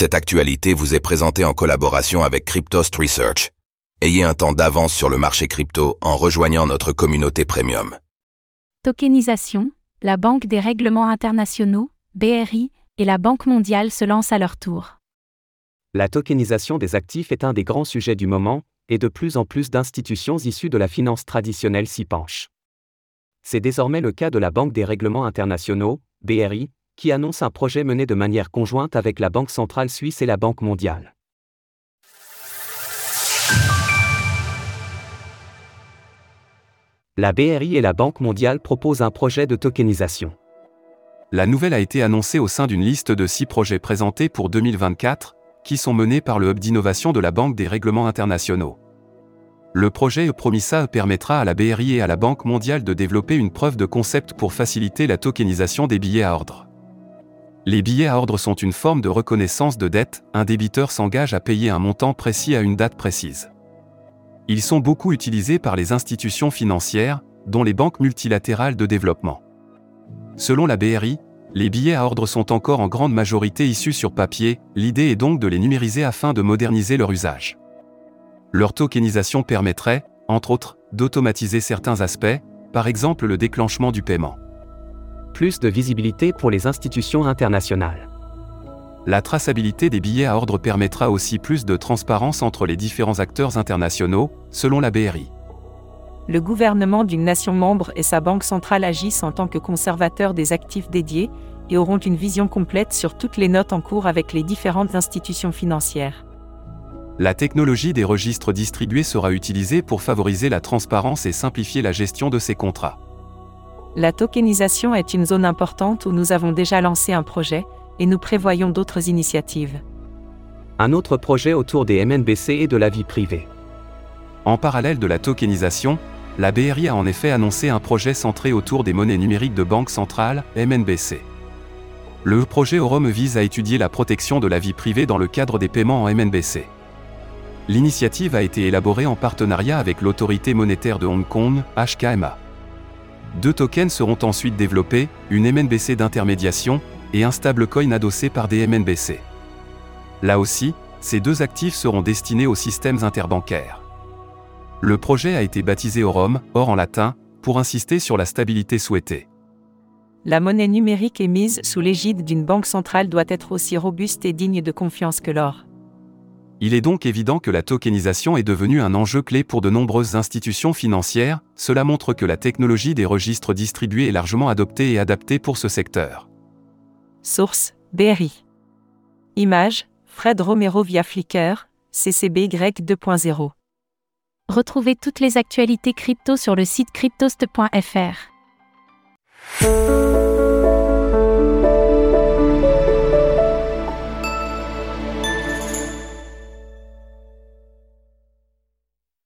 Cette actualité vous est présentée en collaboration avec Cryptost Research. Ayez un temps d'avance sur le marché crypto en rejoignant notre communauté premium. Tokenisation, la Banque des règlements internationaux, BRI, et la Banque mondiale se lancent à leur tour. La tokenisation des actifs est un des grands sujets du moment, et de plus en plus d'institutions issues de la finance traditionnelle s'y penchent. C'est désormais le cas de la Banque des règlements internationaux, BRI, qui annonce un projet mené de manière conjointe avec la Banque centrale suisse et la Banque mondiale. La BRI et la Banque mondiale proposent un projet de tokenisation. La nouvelle a été annoncée au sein d'une liste de six projets présentés pour 2024, qui sont menés par le Hub d'innovation de la Banque des règlements internationaux. Le projet Promissa permettra à la BRI et à la Banque mondiale de développer une preuve de concept pour faciliter la tokenisation des billets à ordre. Les billets à ordre sont une forme de reconnaissance de dette, un débiteur s'engage à payer un montant précis à une date précise. Ils sont beaucoup utilisés par les institutions financières, dont les banques multilatérales de développement. Selon la BRI, les billets à ordre sont encore en grande majorité issus sur papier, l'idée est donc de les numériser afin de moderniser leur usage. Leur tokenisation permettrait, entre autres, d'automatiser certains aspects, par exemple le déclenchement du paiement. Plus de visibilité pour les institutions internationales. La traçabilité des billets à ordre permettra aussi plus de transparence entre les différents acteurs internationaux, selon la BRI. Le gouvernement d'une nation membre et sa banque centrale agissent en tant que conservateurs des actifs dédiés et auront une vision complète sur toutes les notes en cours avec les différentes institutions financières. La technologie des registres distribués sera utilisée pour favoriser la transparence et simplifier la gestion de ces contrats. La tokenisation est une zone importante où nous avons déjà lancé un projet, et nous prévoyons d'autres initiatives. Un autre projet autour des MNBC et de la vie privée. En parallèle de la tokenisation, la BRI a en effet annoncé un projet centré autour des monnaies numériques de banque centrale, MNBC. Le projet Orom vise à étudier la protection de la vie privée dans le cadre des paiements en MNBC. L'initiative a été élaborée en partenariat avec l'autorité monétaire de Hong Kong, HKMA. Deux tokens seront ensuite développés, une MNBC d'intermédiation et un stablecoin adossé par des MNBC. Là aussi, ces deux actifs seront destinés aux systèmes interbancaires. Le projet a été baptisé Orom, or en latin, pour insister sur la stabilité souhaitée. La monnaie numérique émise sous l'égide d'une banque centrale doit être aussi robuste et digne de confiance que l'or. Il est donc évident que la tokenisation est devenue un enjeu clé pour de nombreuses institutions financières, cela montre que la technologie des registres distribués est largement adoptée et adaptée pour ce secteur. Source BRI. Image Fred Romero via Flickr, CCBY 2.0. Retrouvez toutes les actualités crypto sur le site cryptost.fr.